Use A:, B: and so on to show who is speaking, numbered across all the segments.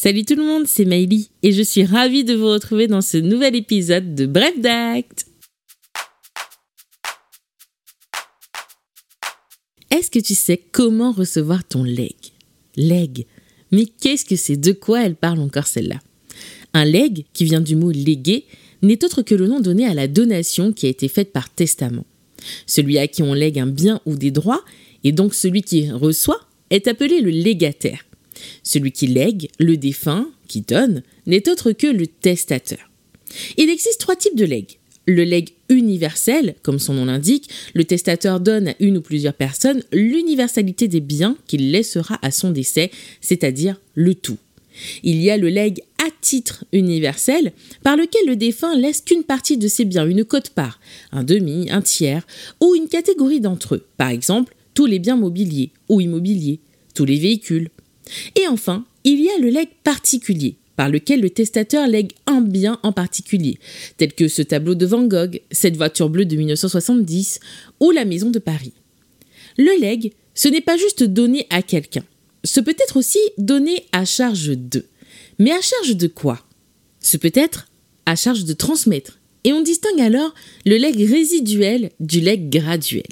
A: Salut tout le monde, c'est Maïli et je suis ravie de vous retrouver dans ce nouvel épisode de Bref d'Acte. Est-ce que tu sais comment recevoir ton leg? Leg. Mais qu'est-ce que c'est? De quoi elle parle encore celle-là? Un leg, qui vient du mot léguer, n'est autre que le nom donné à la donation qui a été faite par testament. Celui à qui on lègue un bien ou des droits, et donc celui qui reçoit, est appelé le légataire. Celui qui lègue, le défunt, qui donne, n'est autre que le testateur. Il existe trois types de legs. Le legs universel, comme son nom l'indique, le testateur donne à une ou plusieurs personnes l'universalité des biens qu'il laissera à son décès, c'est-à-dire le tout. Il y a le legs à titre universel, par lequel le défunt laisse qu'une partie de ses biens, une cote-part, un demi, un tiers, ou une catégorie d'entre eux, par exemple tous les biens mobiliers ou immobiliers, tous les véhicules, et enfin, il y a le legs particulier, par lequel le testateur lègue un bien en particulier, tel que ce tableau de Van Gogh, cette voiture bleue de 1970 ou la maison de Paris. Le legs, ce n'est pas juste donné à quelqu'un, ce peut être aussi donné à charge de. Mais à charge de quoi? Ce peut être à charge de transmettre. Et on distingue alors le legs résiduel du legs graduel.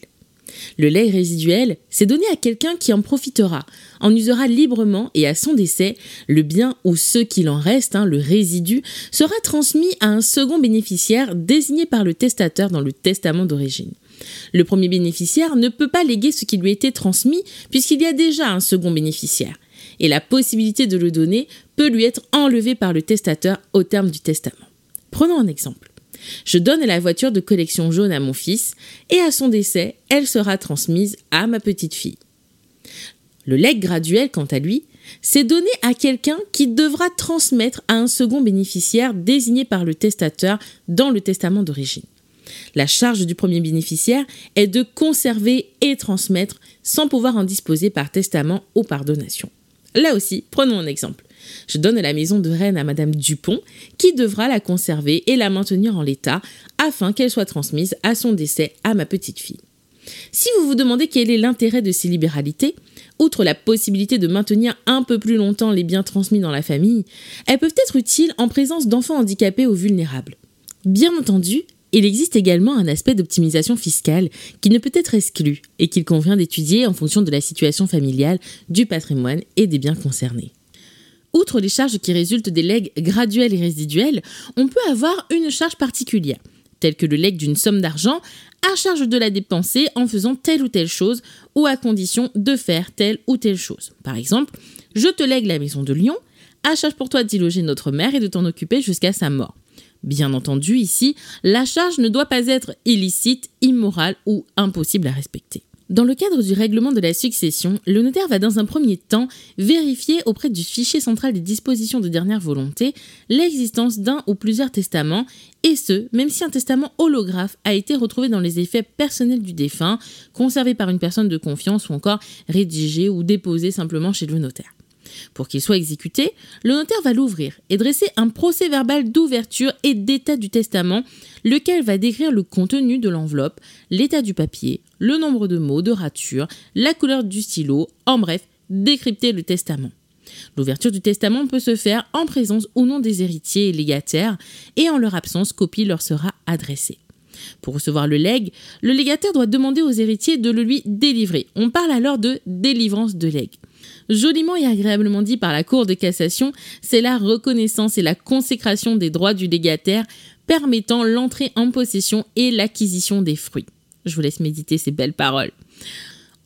A: Le lait résiduel, c'est donné à quelqu'un qui en profitera, en usera librement et à son décès, le bien ou ce qu'il en reste, hein, le résidu, sera transmis à un second bénéficiaire désigné par le testateur dans le testament d'origine. Le premier bénéficiaire ne peut pas léguer ce qui lui a été transmis puisqu'il y a déjà un second bénéficiaire. Et la possibilité de le donner peut lui être enlevée par le testateur au terme du testament. Prenons un exemple. Je donne la voiture de collection jaune à mon fils et à son décès, elle sera transmise à ma petite fille. Le legs graduel, quant à lui, c'est donné à quelqu'un qui devra transmettre à un second bénéficiaire désigné par le testateur dans le testament d'origine. La charge du premier bénéficiaire est de conserver et transmettre sans pouvoir en disposer par testament ou par donation. Là aussi, prenons un exemple. Je donne la maison de Rennes à Madame Dupont, qui devra la conserver et la maintenir en l'état afin qu'elle soit transmise à son décès à ma petite fille. Si vous vous demandez quel est l'intérêt de ces libéralités, outre la possibilité de maintenir un peu plus longtemps les biens transmis dans la famille, elles peuvent être utiles en présence d'enfants handicapés ou vulnérables. Bien entendu, il existe également un aspect d'optimisation fiscale qui ne peut être exclu et qu'il convient d'étudier en fonction de la situation familiale, du patrimoine et des biens concernés. Outre les charges qui résultent des legs graduels et résiduels, on peut avoir une charge particulière, telle que le leg d'une somme d'argent à charge de la dépenser en faisant telle ou telle chose ou à condition de faire telle ou telle chose. Par exemple, je te lègue la maison de Lyon, à charge pour toi d'y loger notre mère et de t'en occuper jusqu'à sa mort. Bien entendu, ici, la charge ne doit pas être illicite, immorale ou impossible à respecter. Dans le cadre du règlement de la succession, le notaire va dans un premier temps vérifier auprès du fichier central des dispositions de dernière volonté l'existence d'un ou plusieurs testaments, et ce, même si un testament holographe a été retrouvé dans les effets personnels du défunt, conservé par une personne de confiance ou encore rédigé ou déposé simplement chez le notaire. Pour qu'il soit exécuté, le notaire va l'ouvrir et dresser un procès verbal d'ouverture et d'état du testament, lequel va décrire le contenu de l'enveloppe, l'état du papier, le nombre de mots, de ratures, la couleur du stylo, en bref, décrypter le testament. L'ouverture du testament peut se faire en présence ou non des héritiers et légataires, et en leur absence, copie leur sera adressée. Pour recevoir le legs, le légataire doit demander aux héritiers de le lui délivrer. On parle alors de délivrance de legs. Joliment et agréablement dit par la Cour de cassation, c'est la reconnaissance et la consécration des droits du légataire permettant l'entrée en possession et l'acquisition des fruits. Je vous laisse méditer ces belles paroles.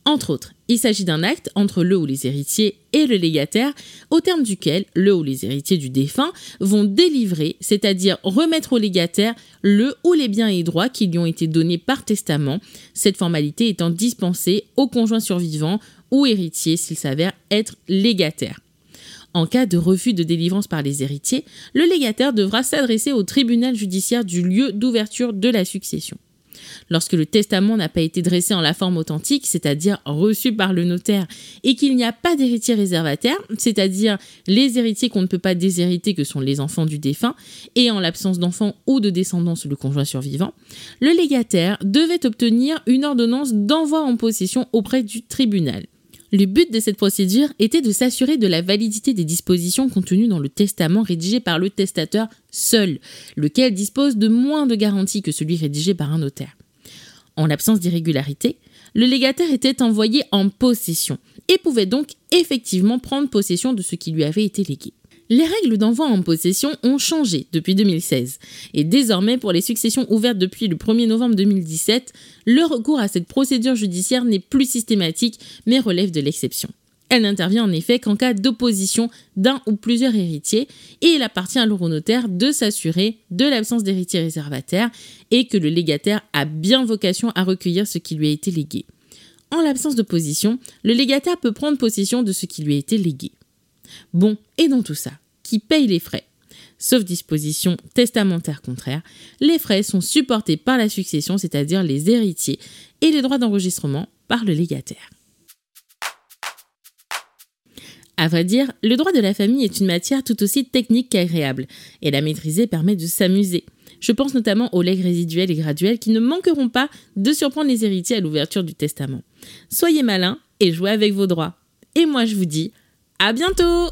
A: Entre autres, il s'agit d'un acte entre le ou les héritiers et le légataire, au terme duquel le ou les héritiers du défunt vont délivrer, c'est-à-dire remettre au légataire le ou les biens et droits qui lui ont été donnés par testament, cette formalité étant dispensée au conjoint survivant ou héritier s'il s'avère être légataire. En cas de refus de délivrance par les héritiers, le légataire devra s'adresser au tribunal judiciaire du lieu d'ouverture de la succession. Lorsque le testament n'a pas été dressé en la forme authentique, c'est-à-dire reçu par le notaire, et qu'il n'y a pas d'héritier réservataire, c'est-à-dire les héritiers qu'on ne peut pas déshériter que sont les enfants du défunt, et en l'absence d'enfants ou de descendance le conjoint survivant, le légataire devait obtenir une ordonnance d'envoi en possession auprès du tribunal. Le but de cette procédure était de s'assurer de la validité des dispositions contenues dans le testament rédigé par le testateur seul, lequel dispose de moins de garanties que celui rédigé par un notaire. En l'absence d'irrégularité, le légataire était envoyé en possession et pouvait donc effectivement prendre possession de ce qui lui avait été légué. Les règles d'envoi en possession ont changé depuis 2016 et désormais pour les successions ouvertes depuis le 1er novembre 2017, le recours à cette procédure judiciaire n'est plus systématique mais relève de l'exception. Elle n'intervient en effet qu'en cas d'opposition d'un ou plusieurs héritiers et il appartient à l'euronotaire de s'assurer de l'absence d'héritier réservataire et que le légataire a bien vocation à recueillir ce qui lui a été légué. En l'absence d'opposition, le légataire peut prendre possession de ce qui lui a été légué. Bon, et dans tout ça, qui les frais Sauf disposition testamentaire contraire, les frais sont supportés par la succession, c'est-à-dire les héritiers, et les droits d'enregistrement par le légataire. À vrai dire, le droit de la famille est une matière tout aussi technique qu'agréable, et la maîtriser permet de s'amuser. Je pense notamment aux legs résiduels et graduels qui ne manqueront pas de surprendre les héritiers à l'ouverture du testament. Soyez malins et jouez avec vos droits. Et moi je vous dis à bientôt